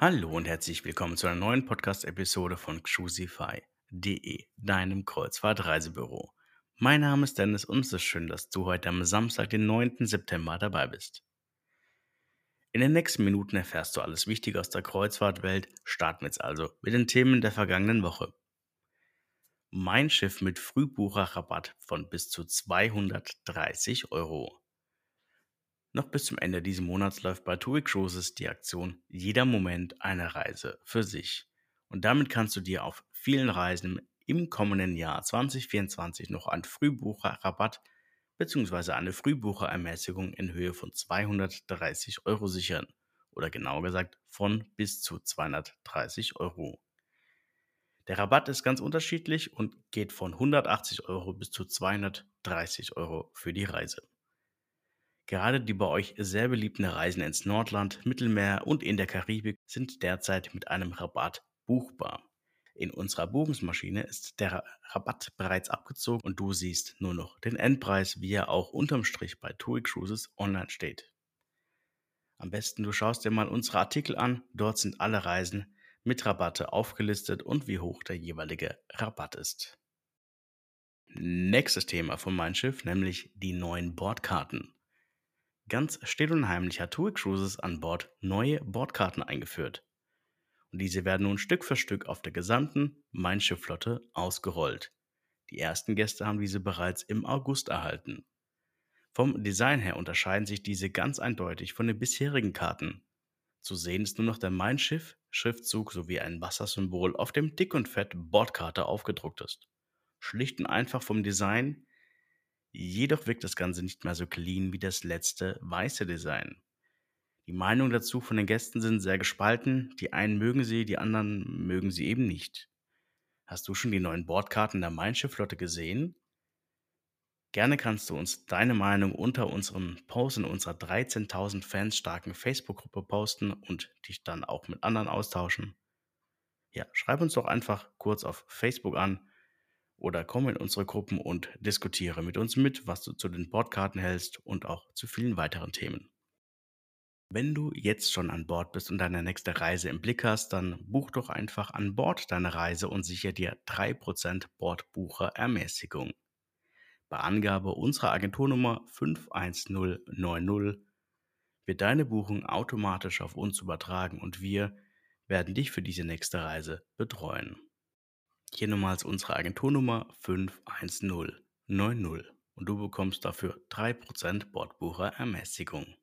Hallo und herzlich willkommen zu einer neuen Podcast-Episode von Cruisify.de, deinem Kreuzfahrt-Reisebüro. Mein Name ist Dennis und es ist schön, dass du heute am Samstag, den 9. September dabei bist. In den nächsten Minuten erfährst du alles Wichtige aus der Kreuzfahrtwelt. Starten wir jetzt also mit den Themen der vergangenen Woche. Mein Schiff mit Frühbucherrabatt von bis zu 230 Euro. Noch bis zum Ende dieses Monats läuft bei TUI Cruises die Aktion Jeder Moment eine Reise für sich. Und damit kannst du dir auf vielen Reisen im kommenden Jahr 2024 noch einen Frühbucherrabatt bzw. eine Frühbucherermäßigung in Höhe von 230 Euro sichern. Oder genauer gesagt von bis zu 230 Euro. Der Rabatt ist ganz unterschiedlich und geht von 180 Euro bis zu 230 Euro für die Reise. Gerade die bei euch sehr beliebten Reisen ins Nordland, Mittelmeer und in der Karibik sind derzeit mit einem Rabatt buchbar. In unserer Buchungsmaschine ist der Rabatt bereits abgezogen und du siehst nur noch den Endpreis, wie er auch unterm Strich bei TUI Cruises online steht. Am besten du schaust dir mal unsere Artikel an, dort sind alle Reisen mit Rabatte aufgelistet und wie hoch der jeweilige Rabatt ist. Nächstes Thema von meinem Schiff, nämlich die neuen Bordkarten. Ganz still und heimlich hat TUI Cruises an Bord neue Bordkarten eingeführt. Und diese werden nun Stück für Stück auf der gesamten Mein Schiff-Flotte ausgerollt. Die ersten Gäste haben diese bereits im August erhalten. Vom Design her unterscheiden sich diese ganz eindeutig von den bisherigen Karten. Zu sehen ist nur noch der Mein Schiff, Schriftzug sowie ein Wassersymbol auf dem dick und fett Bordkarte aufgedruckt ist. Schlicht und einfach vom Design, Jedoch wirkt das Ganze nicht mehr so clean wie das letzte weiße Design. Die Meinungen dazu von den Gästen sind sehr gespalten. Die einen mögen sie, die anderen mögen sie eben nicht. Hast du schon die neuen Bordkarten der Mein Schiff-Flotte gesehen? Gerne kannst du uns deine Meinung unter unserem Post in unserer 13.000 Fans starken Facebook-Gruppe posten und dich dann auch mit anderen austauschen. Ja, schreib uns doch einfach kurz auf Facebook an oder komm in unsere Gruppen und diskutiere mit uns mit, was du zu den Bordkarten hältst und auch zu vielen weiteren Themen. Wenn du jetzt schon an Bord bist und deine nächste Reise im Blick hast, dann buch doch einfach an Bord deine Reise und sichere dir 3% Bordbucherermäßigung. Bei Angabe unserer Agenturnummer 51090 wird deine Buchung automatisch auf uns übertragen und wir werden dich für diese nächste Reise betreuen. Hier nochmals unsere Agenturnummer 51090 und du bekommst dafür 3% Bordbucherermäßigung.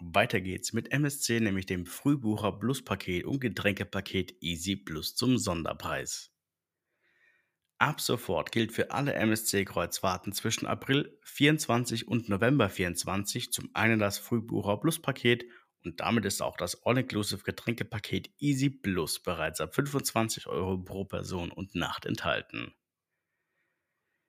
Weiter geht's mit MSC, nämlich dem Frühbucher Plus Paket und Getränkepaket Easy Plus zum Sonderpreis. Ab sofort gilt für alle MSC-Kreuzfahrten zwischen April 24 und November 24 zum einen das Frühbucher Plus Paket und damit ist auch das All-Inclusive Getränkepaket Easy Plus bereits ab 25 Euro pro Person und Nacht enthalten.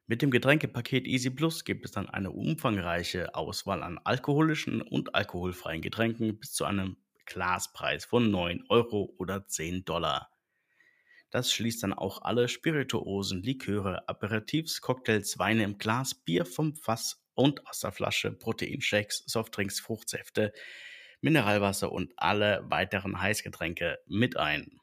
Mit dem Getränkepaket Easy Plus gibt es dann eine umfangreiche Auswahl an alkoholischen und alkoholfreien Getränken bis zu einem Glaspreis von 9 Euro oder 10 Dollar. Das schließt dann auch alle Spirituosen, Liköre, Aperitifs, Cocktails, Weine im Glas, Bier vom Fass und aus der Flasche, Proteinshakes, Softdrinks, Fruchtsäfte, Mineralwasser und alle weiteren Heißgetränke mit ein.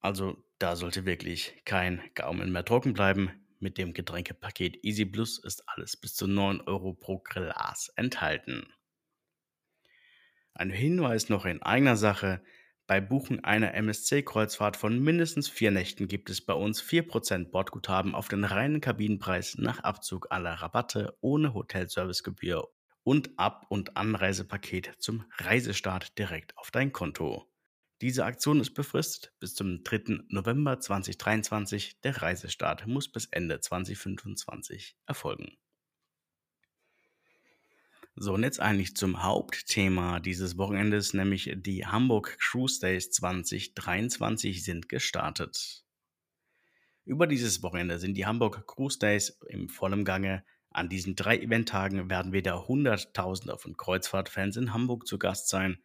Also da sollte wirklich kein Gaumen mehr trocken bleiben. Mit dem Getränkepaket Easy Plus ist alles bis zu 9 Euro pro Glas enthalten. Ein Hinweis noch in eigener Sache. Bei Buchen einer MSC-Kreuzfahrt von mindestens vier Nächten gibt es bei uns 4% Bordguthaben auf den reinen Kabinenpreis nach Abzug aller Rabatte ohne Hotelservicegebühr und Ab- und Anreisepaket zum Reisestart direkt auf dein Konto. Diese Aktion ist befristet bis zum 3. November 2023. Der Reisestart muss bis Ende 2025 erfolgen. So, und jetzt eigentlich zum Hauptthema dieses Wochenendes, nämlich die Hamburg Cruise Days 2023 sind gestartet. Über dieses Wochenende sind die Hamburg Cruise Days im vollen Gange. An diesen drei Eventtagen werden wieder Hunderttausende von Kreuzfahrtfans in Hamburg zu Gast sein.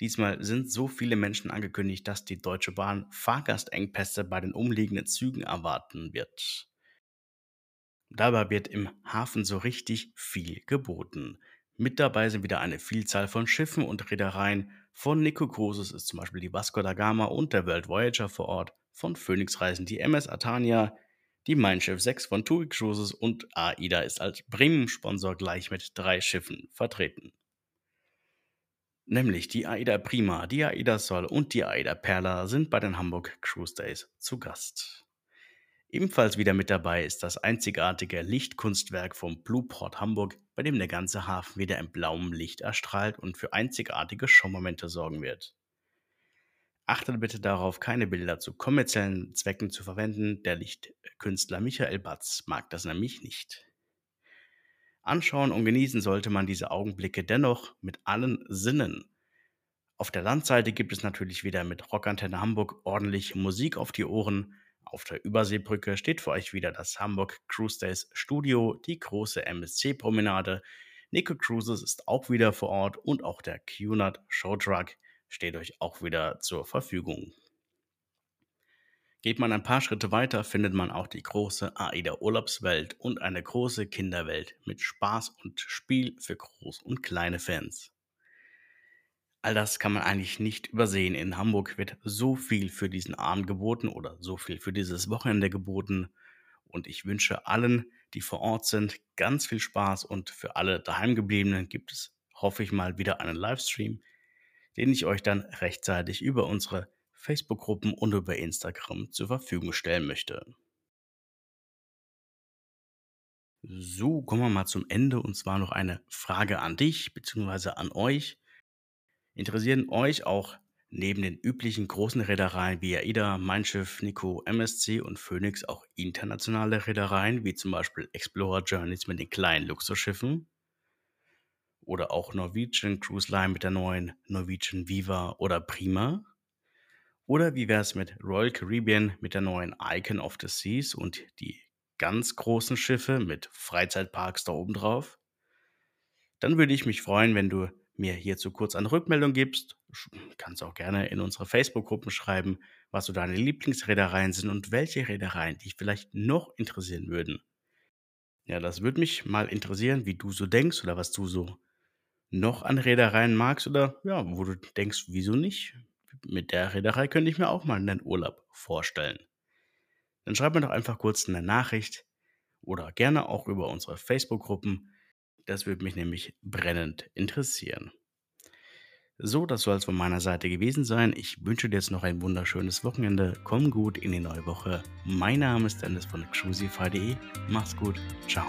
Diesmal sind so viele Menschen angekündigt, dass die Deutsche Bahn Fahrgastengpässe bei den umliegenden Zügen erwarten wird. Dabei wird im Hafen so richtig viel geboten. Mit dabei sind wieder eine Vielzahl von Schiffen und Reedereien. Von Nico Cruises ist zum Beispiel die Vasco da Gama und der World Voyager vor Ort. Von Phoenix Reisen die MS Atania, die Mein Schiff 6 von TUI Cruises und AIDA ist als Premium-Sponsor gleich mit drei Schiffen vertreten. Nämlich die AIDA Prima, die AIDA Sol und die AIDA Perla sind bei den Hamburg Cruise Days zu Gast. Ebenfalls wieder mit dabei ist das einzigartige Lichtkunstwerk vom Blueport Hamburg, bei dem der ganze Hafen wieder in blauem Licht erstrahlt und für einzigartige Showmomente sorgen wird. Achtet bitte darauf, keine Bilder zu kommerziellen Zwecken zu verwenden. Der Lichtkünstler Michael Batz mag das nämlich nicht. Anschauen und genießen sollte man diese Augenblicke dennoch mit allen Sinnen. Auf der Landseite gibt es natürlich wieder mit Rockantenne Hamburg ordentlich Musik auf die Ohren. Auf der Überseebrücke steht für euch wieder das Hamburg Cruise Days Studio, die große MSC-Promenade. Nico Cruises ist auch wieder vor Ort und auch der QNAT Show Truck steht euch auch wieder zur Verfügung. Geht man ein paar Schritte weiter, findet man auch die große AIDA Urlaubswelt und eine große Kinderwelt mit Spaß und Spiel für Groß- und kleine Fans. All das kann man eigentlich nicht übersehen. In Hamburg wird so viel für diesen Abend geboten oder so viel für dieses Wochenende geboten. Und ich wünsche allen, die vor Ort sind, ganz viel Spaß. Und für alle daheimgebliebenen gibt es, hoffe ich mal, wieder einen Livestream, den ich euch dann rechtzeitig über unsere Facebook-Gruppen und über Instagram zur Verfügung stellen möchte. So, kommen wir mal zum Ende und zwar noch eine Frage an dich bzw. an euch. Interessieren euch auch neben den üblichen großen Reedereien wie AIDA, Mein Schiff, Nico, MSC und Phoenix auch internationale Reedereien wie zum Beispiel Explorer Journeys mit den kleinen Luxusschiffen? Oder auch Norwegian Cruise Line mit der neuen Norwegian Viva oder Prima? Oder wie wäre es mit Royal Caribbean mit der neuen Icon of the Seas und die ganz großen Schiffe mit Freizeitparks da oben drauf? Dann würde ich mich freuen, wenn du mir hierzu kurz eine Rückmeldung gibst. Kannst auch gerne in unsere Facebook-Gruppen schreiben, was so deine Lieblingsreedereien sind und welche Reedereien dich vielleicht noch interessieren würden. Ja, das würde mich mal interessieren, wie du so denkst oder was du so noch an Reedereien magst oder ja, wo du denkst, wieso nicht? Mit der Reederei könnte ich mir auch mal einen Urlaub vorstellen. Dann schreib mir doch einfach kurz eine Nachricht oder gerne auch über unsere Facebook-Gruppen. Das würde mich nämlich brennend interessieren. So, das soll es von meiner Seite gewesen sein. Ich wünsche dir jetzt noch ein wunderschönes Wochenende. Komm gut in die neue Woche. Mein Name ist Dennis von cruisify.de. Mach's gut. Ciao.